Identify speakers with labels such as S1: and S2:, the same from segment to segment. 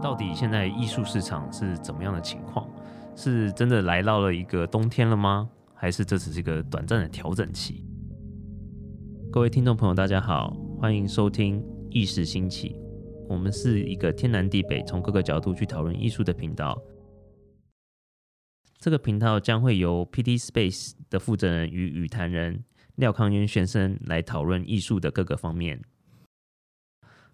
S1: 到底现在艺术市场是怎么样的情况？是真的来到了一个冬天了吗？还是这只是一个短暂的调整期？各位听众朋友，大家好，欢迎收听意识兴起。我们是一个天南地北，从各个角度去讨论艺术的频道。这个频道将会由 PT Space 的负责人与语坛人廖康渊先生来讨论艺术的各个方面。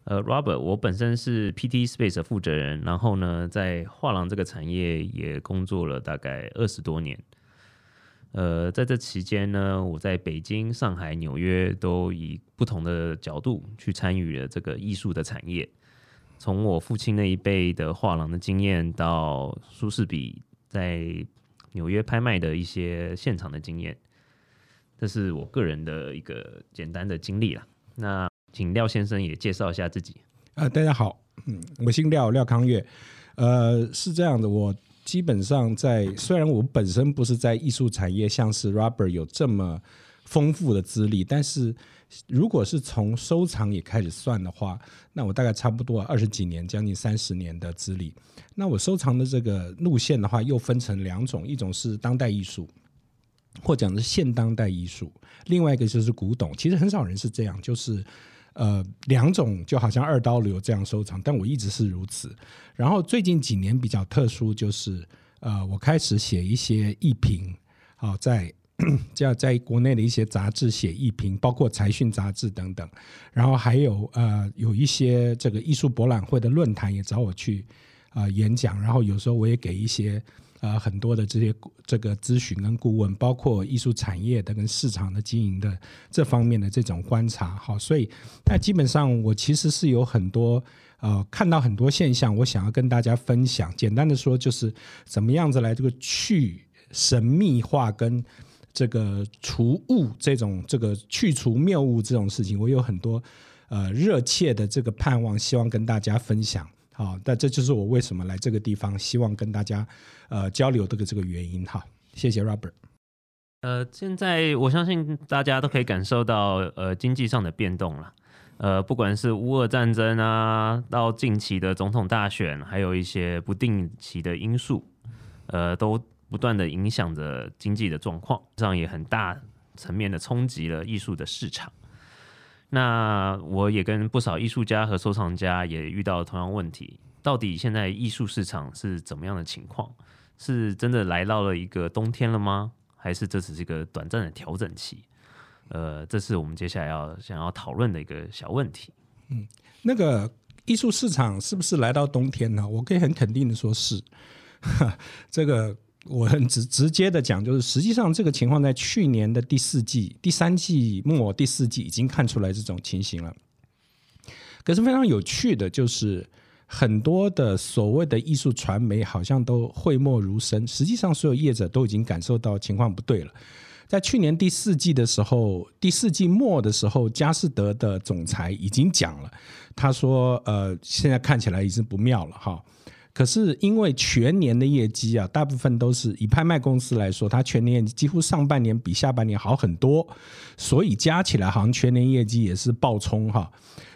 S1: 呃，Robert，我本身是 PT Space 的负责人，然后呢，在画廊这个产业也工作了大概二十多年。呃，在这期间呢，我在北京、上海、纽约都以不同的角度去参与了这个艺术的产业。从我父亲那一辈的画廊的经验，到苏士比在纽约拍卖的一些现场的经验，这是我个人的一个简单的经历啦。那请廖先生也介绍一下自己。
S2: 呃，大家好，嗯，我姓廖，廖康月。呃，是这样的，我基本上在虽然我本身不是在艺术产业，像是 Rubber 有这么丰富的资历，但是如果是从收藏也开始算的话，那我大概差不多二十几年，将近三十年的资历。那我收藏的这个路线的话，又分成两种，一种是当代艺术，或讲的是现当代艺术，另外一个就是古董。其实很少人是这样，就是。呃，两种就好像二刀流这样收藏，但我一直是如此。然后最近几年比较特殊，就是呃，我开始写一些艺评，好在 叫在国内的一些杂志写艺评，包括财讯杂志等等。然后还有呃，有一些这个艺术博览会的论坛也找我去啊演讲，然后有时候我也给一些。呃，很多的这些这个咨询跟顾问，包括艺术产业的跟市场的经营的这方面的这种观察，好，所以那基本上我其实是有很多呃看到很多现象，我想要跟大家分享。简单的说，就是怎么样子来这个去神秘化跟这个除物这种这个去除谬误这种事情，我有很多呃热切的这个盼望，希望跟大家分享。好，那这就是我为什么来这个地方，希望跟大家呃交流这个这个原因哈。谢谢 Robert。
S1: 呃，现在我相信大家都可以感受到呃经济上的变动了。呃，不管是乌俄战争啊，到近期的总统大选，还有一些不定期的因素，呃，都不断的影响着经济的状况，这样也很大层面的冲击了艺术的市场。那我也跟不少艺术家和收藏家也遇到同样问题，到底现在艺术市场是怎么样的情况？是真的来到了一个冬天了吗？还是这只是一个短暂的调整期？呃，这是我们接下来要想要讨论的一个小问题。
S2: 嗯，那个艺术市场是不是来到冬天呢？我可以很肯定的说是，这个。我很直直接的讲，就是实际上这个情况在去年的第四季、第三季末、第四季已经看出来这种情形了。可是非常有趣的，就是很多的所谓的艺术传媒好像都讳莫如深，实际上所有业者都已经感受到情况不对了。在去年第四季的时候，第四季末的时候，佳士得的总裁已经讲了，他说：“呃，现在看起来已经不妙了，哈。”可是因为全年的业绩啊，大部分都是以拍卖公司来说，它全年几乎上半年比下半年好很多，所以加起来好像全年业绩也是爆冲哈。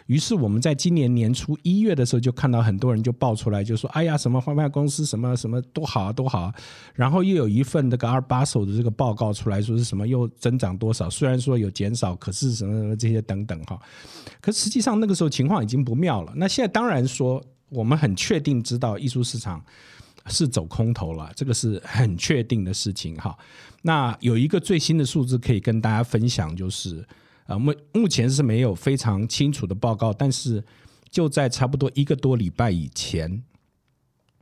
S2: 于是我们在今年年初一月的时候，就看到很多人就爆出来，就说：“哎呀，什么拍卖公司什么什么多好啊，多好啊。”然后又有一份这个二八手的这个报告出来说是什么又增长多少，虽然说有减少，可是什么什么这些等等哈。可实际上那个时候情况已经不妙了。那现在当然说。我们很确定知道艺术市场是走空头了，这个是很确定的事情哈。那有一个最新的数字可以跟大家分享，就是呃目目前是没有非常清楚的报告，但是就在差不多一个多礼拜以前，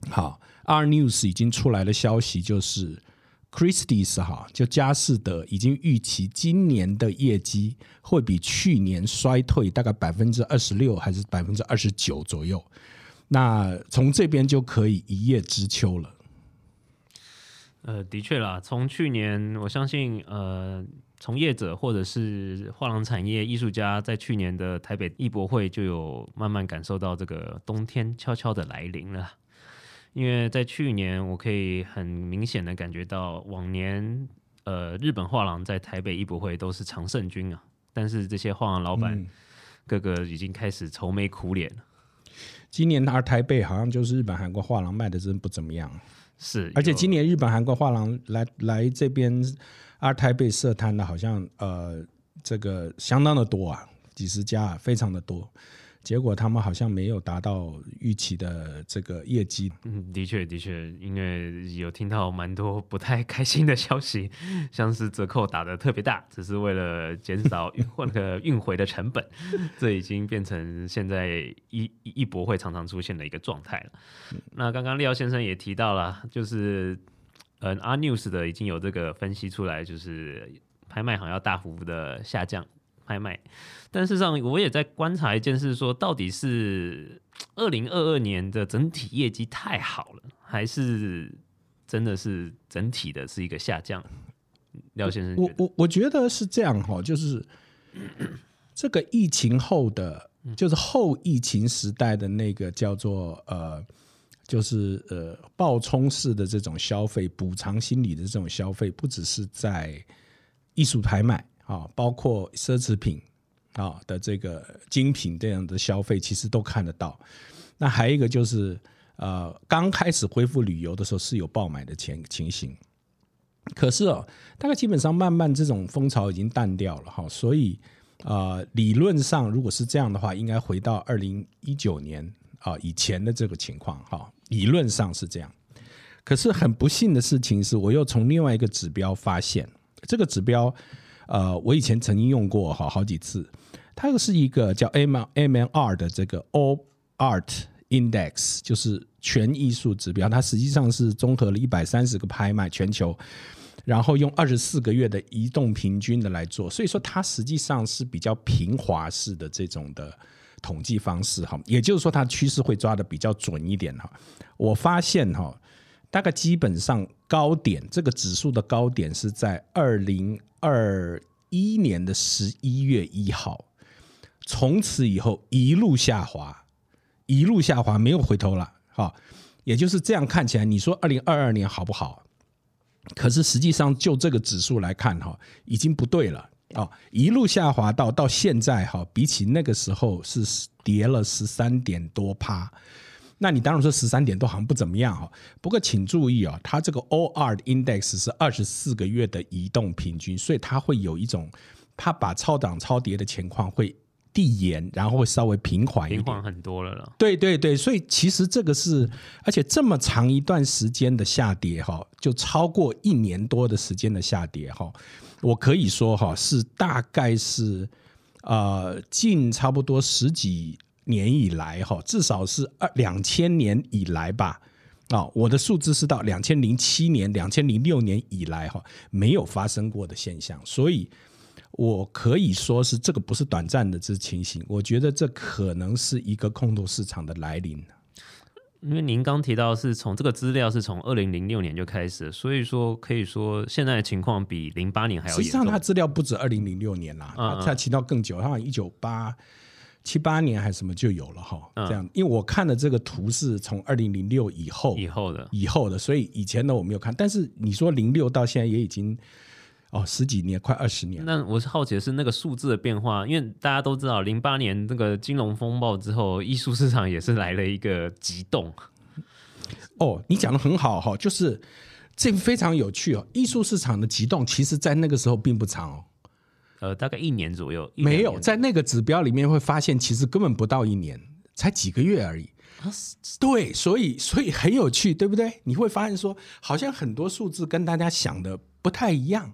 S2: 好，R News 已经出来的消息就是。Christie's 哈，就佳士得已经预期今年的业绩会比去年衰退大概百分之二十六还是百分之二十九左右。那从这边就可以一叶知秋了。
S1: 呃，的确啦，从去年我相信，呃，从业者或者是画廊产业艺术家在去年的台北艺博会就有慢慢感受到这个冬天悄悄的来临了。因为在去年，我可以很明显的感觉到，往年呃日本画廊在台北艺博会都是常胜军啊，但是这些画廊老板个个已经开始愁眉苦脸了。
S2: 今年二台北好像就是日本、韩国画廊卖的真不怎么样，
S1: 是，
S2: 而且今
S1: 年
S2: 年日本、韩国画廊来来这边二台北设摊的，好像呃这个相当的多啊，几十家、啊，非常的多。结果他们好像没有达到预期的这个业绩。
S1: 嗯，的确的确，因为有听到蛮多不太开心的消息，像是折扣打的特别大，只是为了减少运那个运回的成本，这已经变成现在一一博会常常出现的一个状态了。那刚刚廖先生也提到了，就是嗯，R News 的已经有这个分析出来，就是拍卖行要大幅的下降。拍卖，但事实上我也在观察一件事，说到底是二零二二年的整体业绩太好了，还是真的是整体的是一个下降？廖先生，
S2: 我我我觉得是这样哈，就是这个疫情后的，就是后疫情时代的那个叫做呃，就是呃暴冲式的这种消费，补偿心理的这种消费，不只是在艺术拍卖。啊，包括奢侈品啊的这个精品这样的消费，其实都看得到。那还有一个就是，呃，刚开始恢复旅游的时候是有爆买的情情形，可是哦，大概基本上慢慢这种风潮已经淡掉了哈。所以啊，理论上如果是这样的话，应该回到二零一九年啊以前的这个情况哈。理论上是这样，可是很不幸的事情是，我又从另外一个指标发现这个指标。呃，我以前曾经用过好好几次，它又是一个叫 M M N R 的这个 All Art Index，就是全艺术指标。它实际上是综合了一百三十个拍卖全球，然后用二十四个月的移动平均的来做，所以说它实际上是比较平滑式的这种的统计方式哈。也就是说，它趋势会抓的比较准一点哈。我发现哈，大概基本上高点这个指数的高点是在二零。二一年的十一月一号，从此以后一路下滑，一路下滑，没有回头了。哈，也就是这样看起来，你说二零二二年好不好？可是实际上就这个指数来看，哈，已经不对了啊！一路下滑到到现在，哈，比起那个时候是跌了十三点多趴。那你当然说十三点都好像不怎么样哈，不过请注意啊，它这个 O R 的 index 是二十四个月的移动平均，所以它会有一种，它把超涨超跌的情况会递延，然后会稍微平缓一点，
S1: 平缓很多了了。
S2: 对对对，所以其实这个是，而且这么长一段时间的下跌哈，就超过一年多的时间的下跌哈，我可以说哈是大概是呃近差不多十几。年以来，哈，至少是二两千年以来吧，啊，我的数字是到两千零七年、两千零六年以来，哈，没有发生过的现象，所以我可以说是这个不是短暂的这情形，我觉得这可能是一个空头市场的来临。
S1: 因为您刚提到是从这个资料是从二零零六年就开始，所以说可以说现在的情况比零八年还要
S2: 实际上，它资料不止二零零六年啦，它提到更久，它好像一九八。七八年还是什么就有了哈，这样，因为我看的这个图是从二零零六以后
S1: 以后的
S2: 以后的，所以以前的我没有看。但是你说零六到现在也已经哦十几年，快二十年。
S1: 那我是好奇的是那个数字的变化，因为大家都知道零八年那个金融风暴之后，艺术市场也是来了一个急动。
S2: 哦，你讲的很好哈，就是这非常有趣哦。艺术市场的急动，其实在那个时候并不长哦。
S1: 呃，大概一年左右，
S2: 没有在那个指标里面会发现，其实根本不到一年，才几个月而已。对，所以所以很有趣，对不对？你会发现说，好像很多数字跟大家想的不太一样。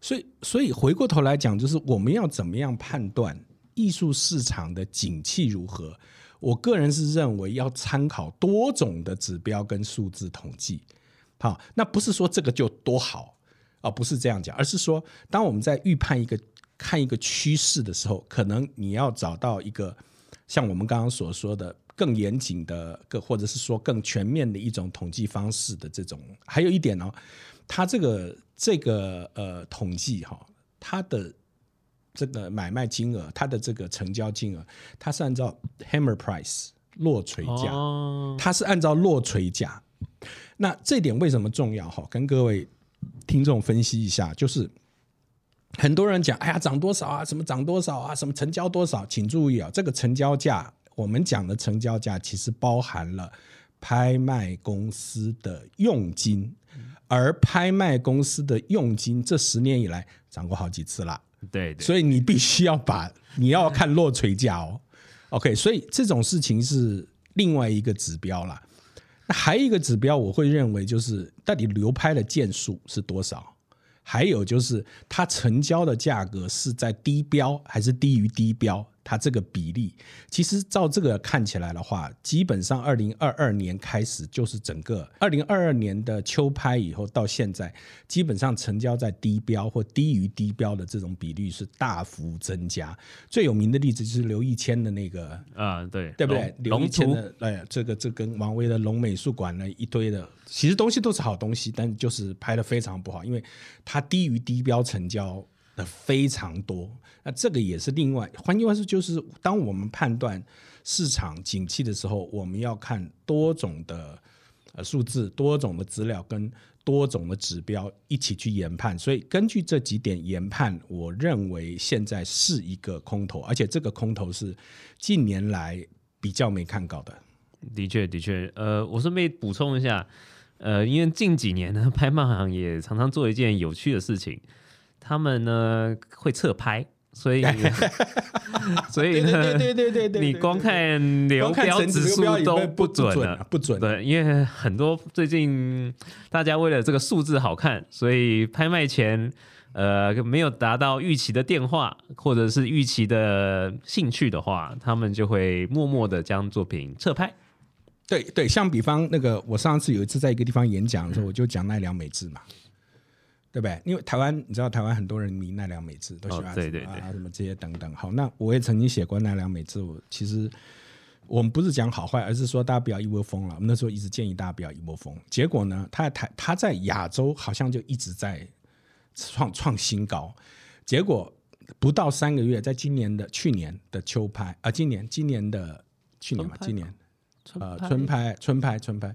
S2: 所以，所以回过头来讲，就是我们要怎么样判断艺术市场的景气如何？我个人是认为要参考多种的指标跟数字统计。好，那不是说这个就多好。啊，不是这样讲，而是说，当我们在预判一个看一个趋势的时候，可能你要找到一个像我们刚刚所说的更严谨的，更或者是说更全面的一种统计方式的这种。还有一点呢，它这个这个呃统计哈，它的这个买卖金额，它的这个成交金额，它是按照 hammer price 落锤价，它是按照落锤价。那这点为什么重要？哈，跟各位。听众分析一下，就是很多人讲，哎呀，涨多少啊？什么涨多少啊？什么成交多少？请注意啊，这个成交价我们讲的成交价其实包含了拍卖公司的佣金，而拍卖公司的佣金这十年以来涨过好几次了。
S1: 对对，
S2: 所以你必须要把你要看落锤价哦。OK，所以这种事情是另外一个指标啦。那还有一个指标，我会认为就是到底流拍的件数是多少，还有就是它成交的价格是在低标还是低于低标。它这个比例，其实照这个看起来的话，基本上二零二二年开始就是整个二零二二年的秋拍以后到现在，基本上成交在低标或低于低标的这种比率是大幅增加。最有名的例子就是刘一谦的那个
S1: 啊，对
S2: 对不对？刘义
S1: 龙图
S2: 谦的哎，这个这跟王威的龙美术馆呢一堆的，其实东西都是好东西，但就是拍的非常不好，因为它低于低标成交的非常多。那这个也是另外，换句话说，就是当我们判断市场景气的时候，我们要看多种的呃数字、多种的资料跟多种的指标一起去研判。所以根据这几点研判，我认为现在是一个空头，而且这个空头是近年来比较没看到的。
S1: 的确的确，呃，我顺便补充一下，呃，因为近几年呢，拍卖行也常常做一件有趣的事情，他们呢会侧拍，所以 所以呢，
S2: 对对对对对对，
S1: 你光看流标指数都
S2: 不
S1: 准了。
S2: 不准。
S1: 对，因为很多最近大家为了这个数字好看，所以拍卖前呃没有达到预期的电话或者是预期的兴趣的话，他们就会默默的将作品撤拍。
S2: 对对，像比方那个，我上次有一次在一个地方演讲的时候，我就讲奈良美智嘛，对不对？因为台湾，你知道台湾很多人迷奈良美智，都喜欢
S1: 哦对对对
S2: 啊什么这些等等。好，那我也曾经写过奈良美智，我其实我们不是讲好坏，而是说大家不要一窝蜂了。我们那时候一直建议大家不要一窝蜂。结果呢，他在台他在亚洲好像就一直在创创新高，结果不到三个月，在今年的去年的秋拍啊、今年今年的去年嘛，
S1: 春拍
S2: 今年呃
S1: 拍
S2: 春拍春拍春拍，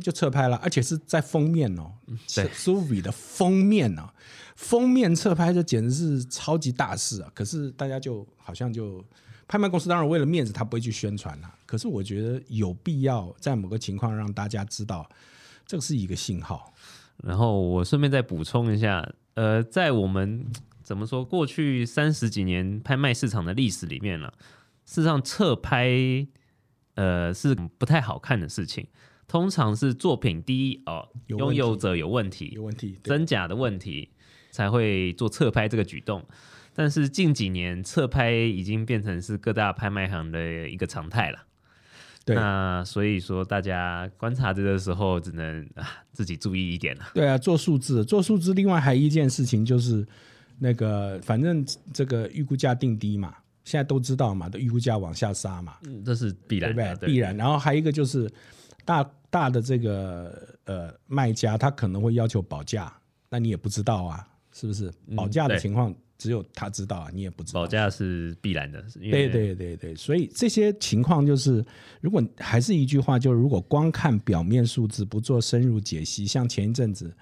S2: 他就侧拍了，而且是在封面哦，
S1: 对
S2: u v 的封面哦，封面侧拍这简直是超级大事啊！可是大家就好像就拍卖公司当然为了面子，他不会去宣传啦。可是我觉得有必要在某个情况让大家知道，这个是一个信号。
S1: 然后我顺便再补充一下，呃，在我们怎么说过去三十几年拍卖市场的历史里面了，事实上侧拍呃是不太好看的事情，通常是作品第一哦，拥有者有问题，
S2: 有问题，
S1: 真假的问题才会做侧拍这个举动。但是近几年侧拍已经变成是各大拍卖行的一个常态了。
S2: 对
S1: 那所以说大家观察这个时候只能啊自己注意一点了。
S2: 对啊，做数字，做数字，另外还有一件事情就是那个，反正这个预估价定低嘛，现在都知道嘛，的预估价往下杀嘛，
S1: 嗯，这是必
S2: 对不
S1: 然的，
S2: 对？必然。然后还有一个就是大大的这个呃卖家，他可能会要求保价，那你也不知道啊，是不是？保价的情况只有他知道啊，你也不知道
S1: 保。价是必然的，
S2: 对对对对，所以这些情况就是，如果还是一句话，就是如果光看表面数字，不做深入解析，像前一阵子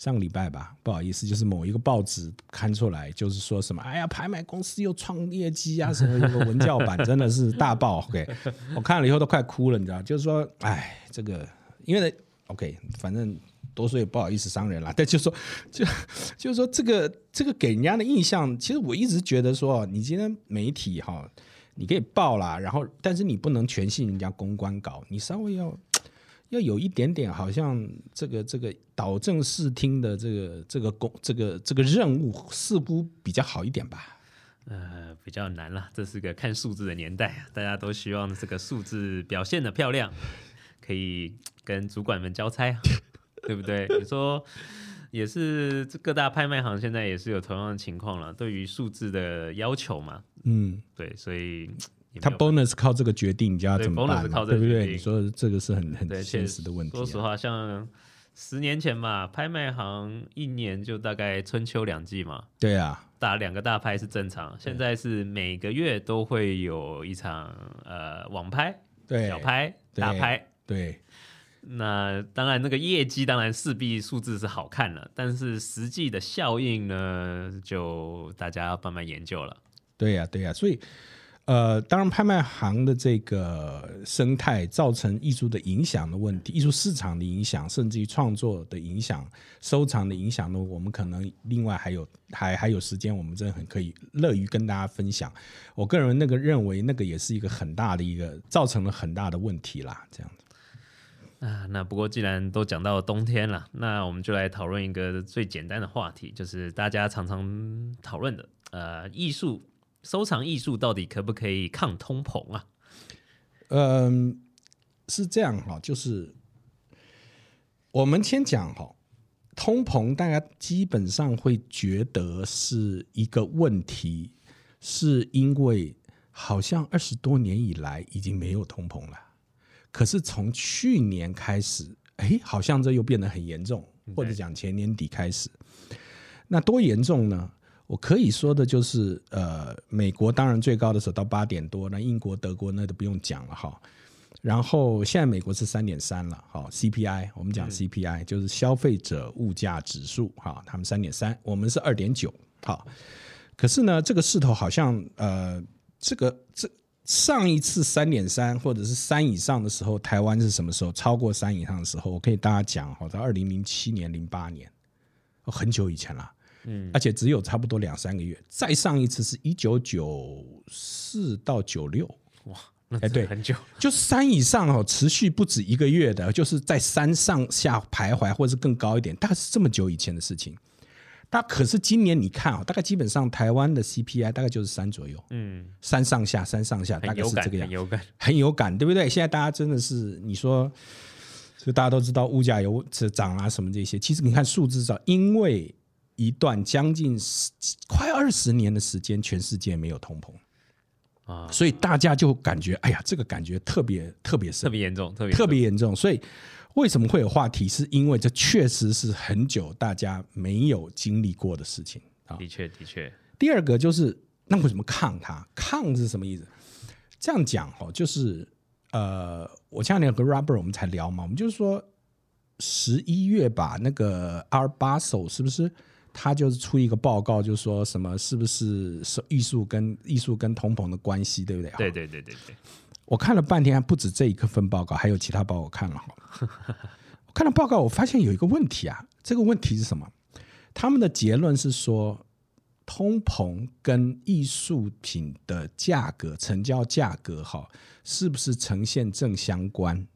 S2: 上个礼拜吧，不好意思，就是某一个报纸刊出来，就是说什么，哎呀，拍卖公司又创业绩啊，什么什么文教版真的是大爆，OK，我看了以后都快哭了，你知道，就是说，哎，这个因为 OK，反正。多说也不好意思伤人啦，但就说就就是说这个这个给人家的印象，其实我一直觉得说，你今天媒体哈，你可以报啦，然后但是你不能全信人家公关稿，你稍微要要有一点点好像这个这个导正视听的这个这个工这个这个任务似乎比较好一点吧。
S1: 呃比较难了，这是个看数字的年代啊，大家都希望这个数字表现的漂亮，可以跟主管们交差啊，对不对？你说也是，这各大拍卖行现在也是有同样的情况了，对于数字的要求嘛，
S2: 嗯，
S1: 对，所以
S2: 他 bonus 靠这个决定，你就要怎么
S1: 这
S2: 对不对？你说这个是很很，现实的问题、啊。
S1: 说实话，像十年前嘛，拍卖行一年就大概春秋两季嘛，
S2: 对啊，
S1: 打两个大拍是正常。现在是每个月都会有一场呃网拍、
S2: 对，
S1: 小拍、大拍。
S2: 对，
S1: 那当然，那个业绩当然势必数字是好看了，但是实际的效应呢，就大家要慢慢研究了。
S2: 对呀、对呀、所以，呃，当然，拍卖行的这个生态造成艺术的影响的问题，艺术市场的影响，甚至于创作的影响、收藏的影响呢，我们可能另外还有还还有时间，我们真的很可以乐于跟大家分享。我个人那个认为，那个也是一个很大的一个造成了很大的问题啦，这样子。
S1: 啊，那不过既然都讲到冬天了，那我们就来讨论一个最简单的话题，就是大家常常讨论的，呃，艺术。收藏艺术到底可不可以抗通膨啊？
S2: 嗯，是这样哈，就是我们先讲哈，通膨大家基本上会觉得是一个问题，是因为好像二十多年以来已经没有通膨了，可是从去年开始，哎，好像这又变得很严重，或者讲前年底开始，那多严重呢？我可以说的就是，呃，美国当然最高的时候到八点多，那英国、德国那都不用讲了哈。然后现在美国是三点三了，好 CPI，我们讲 CPI 就是消费者物价指数哈，他们三点三，我们是二点九，好。可是呢，这个势头好像，呃，这个这上一次三点三或者是三以上的时候，台湾是什么时候？超过三以上的时候，我可以大家讲，好，在二零零七年、零八年，很久以前了。嗯，而且只有差不多两三个月，再上一次是一九九四到九六，
S1: 哇，哎对，很久，
S2: 就三以上哦，持续不止一个月的，就是在三上下徘徊，或者是更高一点，大概是这么久以前的事情。但可是今年你看啊，大概基本上台湾的 CPI 大概就是三左右，嗯，三上下，三上下，大概是这个样，
S1: 很有感，
S2: 很有感，对不对？现在大家真的是你说，就大家都知道物价有涨啊什么这些，其实你看数字上，因为一段将近快二十年的时间，全世界没有通膨啊，所以大家就感觉，哎呀，这个感觉特别特别深，
S1: 特别严重，特别
S2: 特别严重。所以为什么会有话题？是因为这确实是很久大家没有经历过的事情
S1: 啊。的确，的确。
S2: 第二个就是，那为什么抗它？抗是什么意思？这样讲哦，就是呃，我前两天和 Robert 我们才聊嘛，我们就是说十一月吧，那个 R 八手是不是？他就是出一个报告，就说什么是不是是艺术跟艺术跟通膨的关系，对不对？
S1: 对对对对对。
S2: 我看了半天，还不止这一份报告，还有其他报告看了。我看了报告，我发现有一个问题啊。这个问题是什么？他们的结论是说，通膨跟艺术品的价格、成交价格，哈，是不是呈现正相关？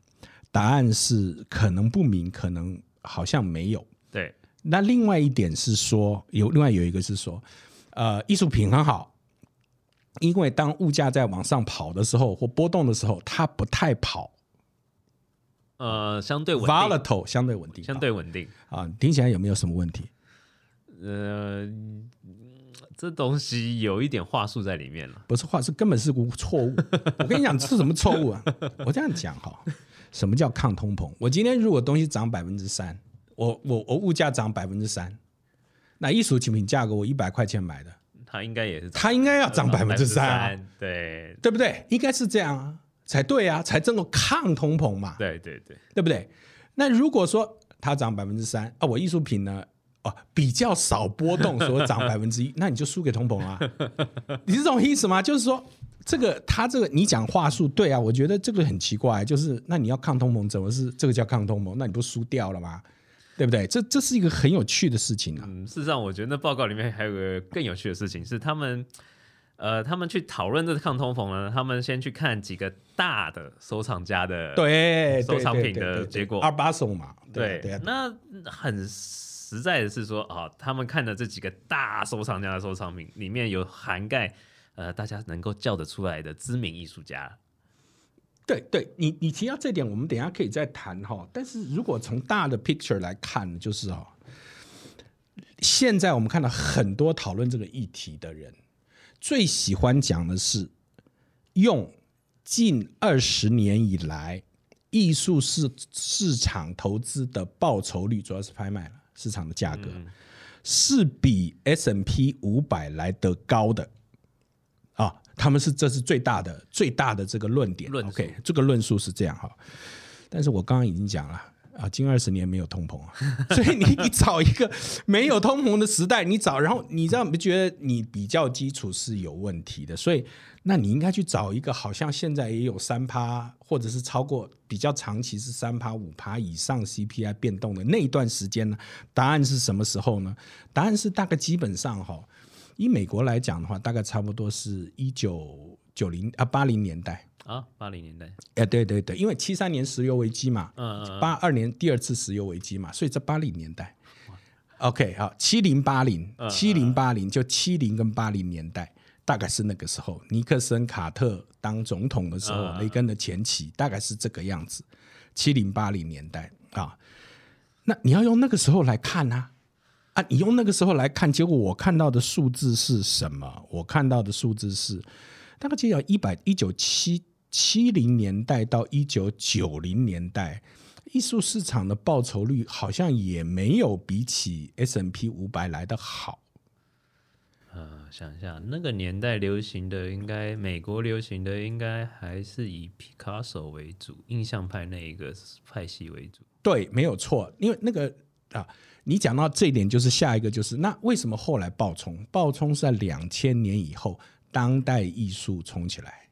S2: 答案是可能不明，可能好像没有。
S1: 对。
S2: 那另外一点是说，有另外有一个是说，呃，艺术品很好，因为当物价在往上跑的时候或波动的时候，它不太跑，
S1: 呃，相对稳定
S2: ，volatile 相对稳定，
S1: 相对稳定
S2: 啊，听起来有没有什么问题？
S1: 呃，这东西有一点话术在里面了，
S2: 不是话，术根本是无错误。我跟你讲是什么错误啊？我这样讲哈，什么叫抗通膨？我今天如果东西涨百分之三。我我我物价涨百分之三，那艺术品价格我一百块钱买的，
S1: 它应该也是，
S2: 它应该要涨百分之三，
S1: 对
S2: 对不对？应该是这样啊，才对啊，才真的抗通膨嘛，
S1: 对对对，
S2: 对不对？那如果说它涨百分之三啊，我艺术品呢，哦比较少波动，所以涨 百分之一，那你就输给通膨啊，你是这种意思吗？就是说这个他这个你讲话术对啊，我觉得这个很奇怪，就是那你要抗通膨，怎么是这个叫抗通膨？那你不输掉了吗？对不对？这这是一个很有趣的事情啊。
S1: 嗯，事实上，我觉得那报告里面还有个更有趣的事情，是他们，呃，他们去讨论这个抗通膨呢，他们先去看几个大的收藏家的
S2: 对
S1: 收藏品的结果，二
S2: 八手嘛。
S1: 对，那很实在的是说啊，他们看的这几个大收藏家的收藏品里面有涵盖呃大家能够叫得出来的知名艺术家。
S2: 对对，你你提到这点，我们等下可以再谈哈。但是如果从大的 picture 来看，就是哦，现在我们看到很多讨论这个议题的人，最喜欢讲的是用近二十年以来艺术市市场投资的报酬率，主要是拍卖了市场的价格，是比 S M P 五百来得高的啊。他们是这是最大的最大的这个论点，OK，这个论述是这样哈。但是我刚刚已经讲了，啊，近二十年没有通膨啊，所以你你找一个没有通膨的时代，你找，然后你这样不觉得你比较基础是有问题的？所以，那你应该去找一个好像现在也有三趴，或者是超过比较长期是三趴五趴以上 CPI 变动的那一段时间呢？答案是什么时候呢？答案是大概基本上哈，以美国来讲的话，大概差不多是一九九零啊八零年代。
S1: 啊，八零年代，
S2: 哎，对对对，因为七三年石油危机嘛，
S1: 嗯嗯，
S2: 八二年第二次石油危机嘛，所以在八零年代，OK，好，七零八零，七零八零，就七零跟八零年代，大概是那个时候，尼克森、卡特当总统的时候，雷根的前期，大概是这个样子，七零八零年代啊，那你要用那个时候来看啊，啊，你用那个时候来看，结果我看到的数字是什么？我看到的数字是大概就要一百一九七。七零年代到一九九零年代，艺术市场的报酬率好像也没有比起 S M P 五百来的好。
S1: 呃，想一下，那个年代流行的，应该美国流行的，应该还是以皮卡索为主，印象派那一个派系为主。
S2: 对，没有错。因为那个啊，你讲到这一点，就是下一个就是那为什么后来爆冲？爆冲是在两千年以后，当代艺术冲起来。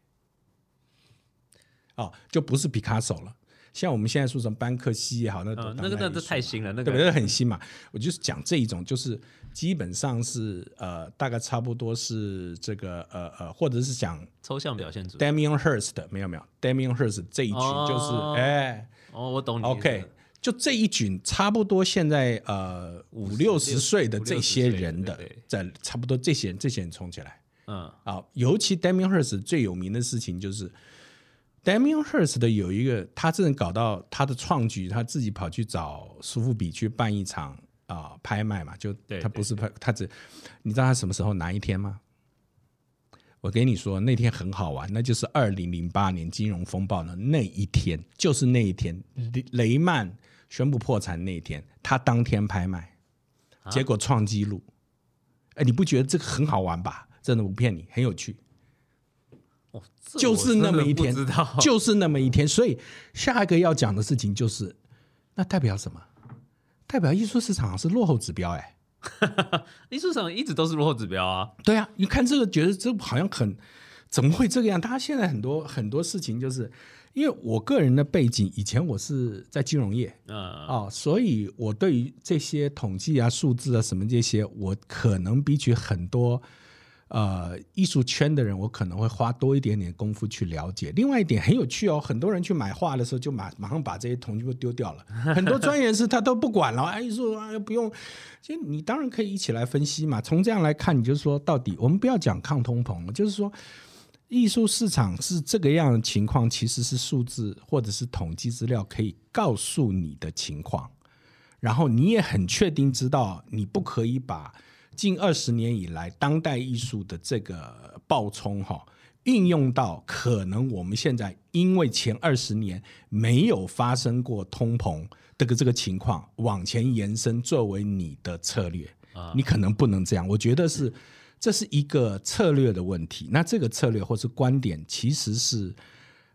S2: 哦，就不是皮卡索了。像我们现在说什么班克西也好，那
S1: 那个那都太新了，那个
S2: 对，很新嘛。我就是讲这一种，就是基本上是呃，大概差不多是这个呃呃，或者是讲
S1: 抽象表现组。
S2: Damian Hirst 没有没有，Damian Hirst 这一群就是哎
S1: 哦，我懂你。
S2: OK，就这一群差不多现在呃五六十岁的这些人的，在差不多这些人这些人冲起来，
S1: 嗯
S2: 啊，尤其 Damian Hirst 最有名的事情就是。Damian Hirst 的有一个，他真的搞到他的创举，他自己跑去找苏富比去办一场啊拍卖嘛，就他不是拍，他只你知道他什么时候哪一天吗？我给你说，那天很好玩，那就是二零零八年金融风暴的那一天，就是那一天，雷雷曼宣布破产那一天，他当天拍卖，结果创纪录。哎，你不觉得这个很好玩吧？真的不骗你，很有趣。就是那么一天，就是那么一天，所以下一个要讲的事情就是，那代表什么？代表艺术市场是落后指标哎，
S1: 艺术市场一直都是落后指标啊。
S2: 对啊，你看这个，觉得这好像很怎么会这个样？大家现在很多很多事情，就是因为我个人的背景，以前我是在金融业，
S1: 嗯
S2: 啊，所以我对于这些统计啊、数字啊什么这些，我可能比起很多。呃，艺术圈的人，我可能会花多一点点功夫去了解。另外一点很有趣哦，很多人去买画的时候，就马马上把这些统计都丢掉了。很多专业人士他都不管了，哎，艺术啊不用。其实你当然可以一起来分析嘛。从这样来看，你就说到底，我们不要讲抗通膨了，就是说艺术市场是这个样的情况，其实是数字或者是统计资料可以告诉你的情况，然后你也很确定知道，你不可以把。近二十年以来，当代艺术的这个暴冲哈，运用到可能我们现在因为前二十年没有发生过通膨这个这个情况，往前延伸作为你的策略，你可能不能这样。我觉得是这是一个策略的问题。那这个策略或是观点其实是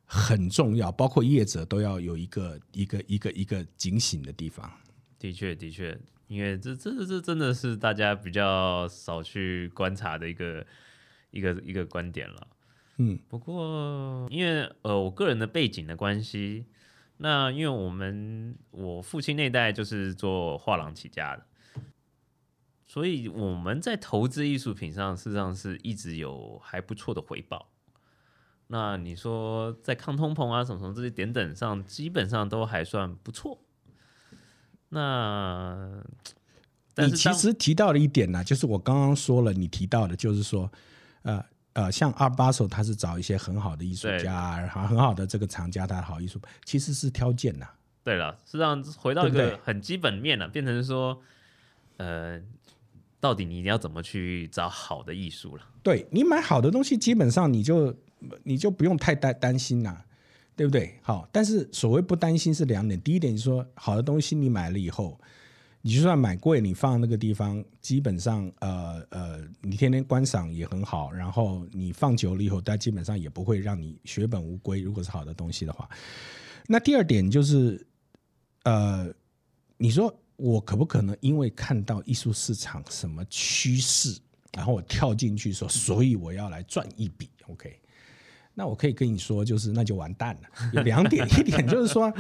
S2: 很重要，包括业者都要有一个一个一个一个警醒的地方。
S1: 的确，的确。因为这、这、这真的是大家比较少去观察的一个、一个、一个观点了。
S2: 嗯，
S1: 不过因为呃我个人的背景的关系，那因为我们我父亲那代就是做画廊起家的，所以我们在投资艺术品上事实上是一直有还不错的回报。那你说在抗通膨啊什么什么这些点等上，基本上都还算不错。那，
S2: 你其实提到了一点呢，就是我刚刚说了，你提到的，就是说，呃呃，像阿巴索，他是找一些很好的艺术家，然后很好的这个厂家，他的好艺术，其实是挑拣呐。
S1: 对了，实际上回到一个很基本面了，变成说，呃，到底你要怎么去找好的艺术了？
S2: 对你买好的东西，基本上你就你就不用太担担心呐。对不对？好，但是所谓不担心是两点。第一点，你说好的东西你买了以后，你就算买贵，你放那个地方，基本上呃呃，你天天观赏也很好。然后你放久了以后，它基本上也不会让你血本无归。如果是好的东西的话，那第二点就是，呃，你说我可不可能因为看到艺术市场什么趋势，然后我跳进去说，所以我要来赚一笔？OK？那我可以跟你说，就是那就完蛋了。有两点，一点就是说，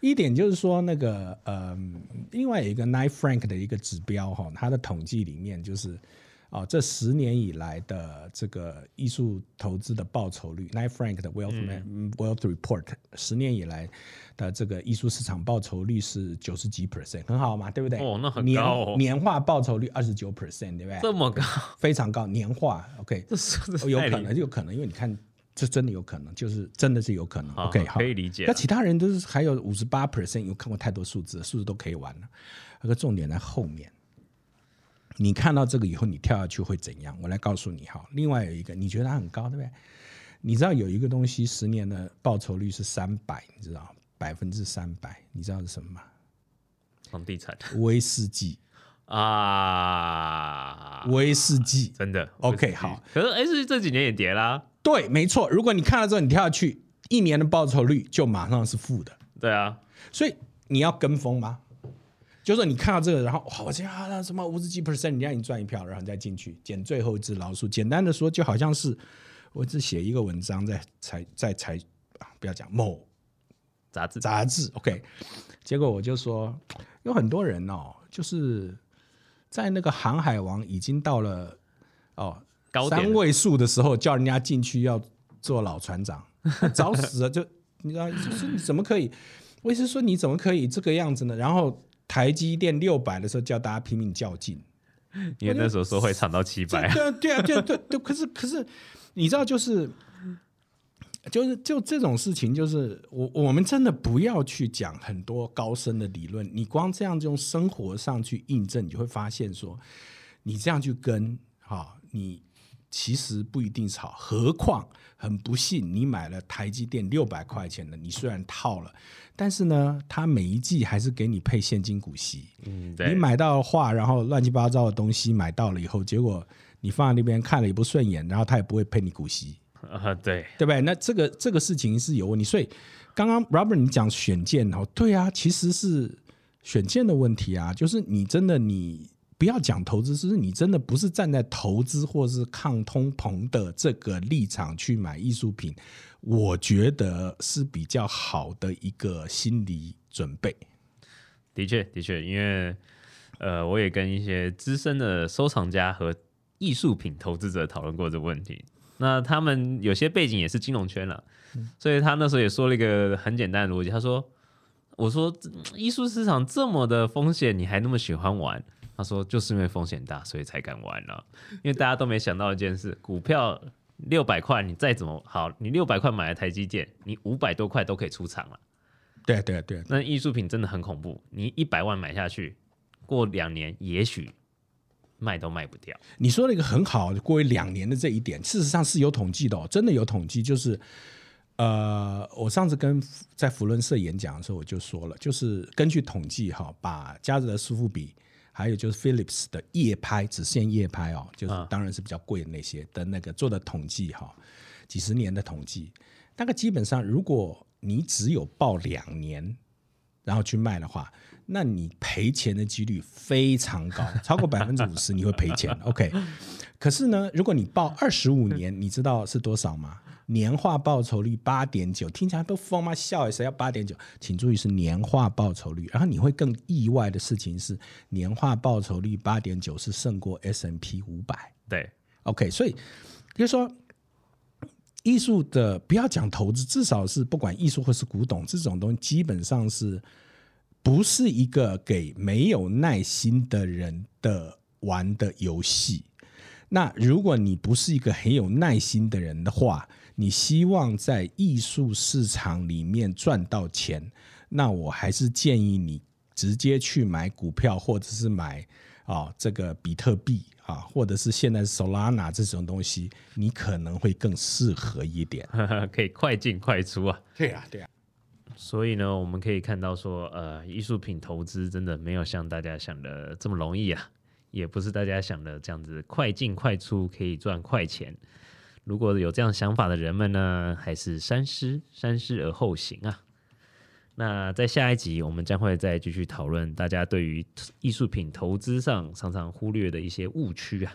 S2: 一点就是说那个呃，另外有一个 Nine Frank 的一个指标哈，它的统计里面就是。啊，这十年以来的这个艺术投资的报酬率，Night Frank 的 Wealth Man Wealth Report，十年以来的这个艺术市场报酬率是九十几 percent，很好嘛，对不对？
S1: 哦，那很
S2: 年
S1: 高哦，
S2: 年化报酬率二十九 percent，对不对？
S1: 这么高，
S2: 非常高，年化 OK，
S1: 这是
S2: 有可能有可能，因为你看，这真的有可能，就是真的是有可能。
S1: 好
S2: OK，好
S1: 可，以理解
S2: 那。其他人都是还有五十八 percent，有看过太多数字，数字都可以玩了。那个重点在后面。你看到这个以后，你跳下去会怎样？我来告诉你哈。另外有一个，你觉得它很高，对不对？你知道有一个东西十年的报酬率是三百，你知道百分之三百，你知道是什么吗？
S1: 房地产
S2: 威士忌，
S1: 啊，
S2: 威士忌。
S1: 真的
S2: OK，好。
S1: 可是 S 这几年也跌啦，
S2: 对，没错。如果你看了之后，你跳下去，一年的报酬率就马上是负的。
S1: 对啊，
S2: 所以你要跟风吗？就是你看到这个，然后哇，我这样啊，什么五十几 percent，你让你赚一票，然后你再进去捡最后一只老鼠。简单的说，就好像是我只写一个文章在财在财啊，不要讲某
S1: 杂志
S2: 杂志，OK。结果我就说，有很多人哦，就是在那个航海王已经到了哦
S1: 高
S2: 三位数的时候，叫人家进去要做老船长，找死了就你知道，就是你怎么可以？我意思是说你怎么可以这个样子呢？然后台积电六百的时候叫大家拼命较劲，
S1: 因为那时候说会涨到七百，
S2: 对啊，对啊，对啊，对对。可是可是，你知道，就是就是就这种事情，就是我我们真的不要去讲很多高深的理论，你光这样用生活上去印证，你就会发现说，你这样去跟哈、你其实不一定是好。何况很不幸，你买了台积电六百块钱的，你虽然套了，但是呢，它每一季还是给你配现金股息。
S1: 嗯，
S2: 你，买到的话，然后乱七八糟的东西买到了以后，结果你放在那边看了也不顺眼，然后他也不会配你股息，
S1: 啊对，
S2: 对不对？那这个这个事情是有问题，所以刚刚 Robert 你讲选件哦，对啊，其实是选件的问题啊，就是你真的你不要讲投资，是你真的不是站在投资或是抗通膨的这个立场去买艺术品，我觉得是比较好的一个心理准备。
S1: 的确的确，因为呃，我也跟一些资深的收藏家和艺术品投资者讨论过这个问题。那他们有些背景也是金融圈了，所以他那时候也说了一个很简单的逻辑，他说：“我说艺术市场这么的风险，你还那么喜欢玩？”他说：“就是因为风险大，所以才敢玩了。因为大家都没想到一件事，股票六百块，你再怎么好，你六百块买了台积电，你五百多块都可以出场了。
S2: 对对对，
S1: 那艺术品真的很恐怖，你一百万买下去，过两年也许卖都卖不掉。
S2: 你说了一个很好，过去两年的这一点，事实上是有统计的哦，真的有统计，就是呃，我上次跟在福伦社演讲的时候，我就说了，就是根据统计哈，把加热的苏富比，还有就是 Philips 的夜拍，只限夜拍哦，就是
S1: 啊
S2: 当然是比较贵的那些的那个做的统计哈，几十年的统计，大概基本上，如果你只有报两年，然后去卖的话，那你赔钱的几率非常高，超过百分之五十你会赔钱。OK，可是呢，如果你报二十五年，你知道是多少吗？年化报酬率八点九，听起来都疯吗？笑谁要八点九？请注意是年化报酬率。然后你会更意外的事情是，年化报酬率八点九是胜过 S M P 五百。
S1: 对
S2: ，OK，所以就是说，艺术的不要讲投资，至少是不管艺术或是古董这种东西，基本上是不是一个给没有耐心的人的玩的游戏？那如果你不是一个很有耐心的人的话，你希望在艺术市场里面赚到钱，那我还是建议你直接去买股票，或者是买啊、这个比特币啊，或者是现在 Solana 这种东西，你可能会更适合一点。
S1: 可以快进快出啊。
S2: 对啊、对啊、
S1: 所以呢，我们可以看到说，呃，艺术品投资真的没有像大家想的这么容易啊，也不是大家想的这样子快进快出可以赚快钱。如果有这样想法的人们呢，还是三思三思而后行啊。那在下一集，我们将会再继续讨论大家对于艺术品投资上常常忽略的一些误区啊。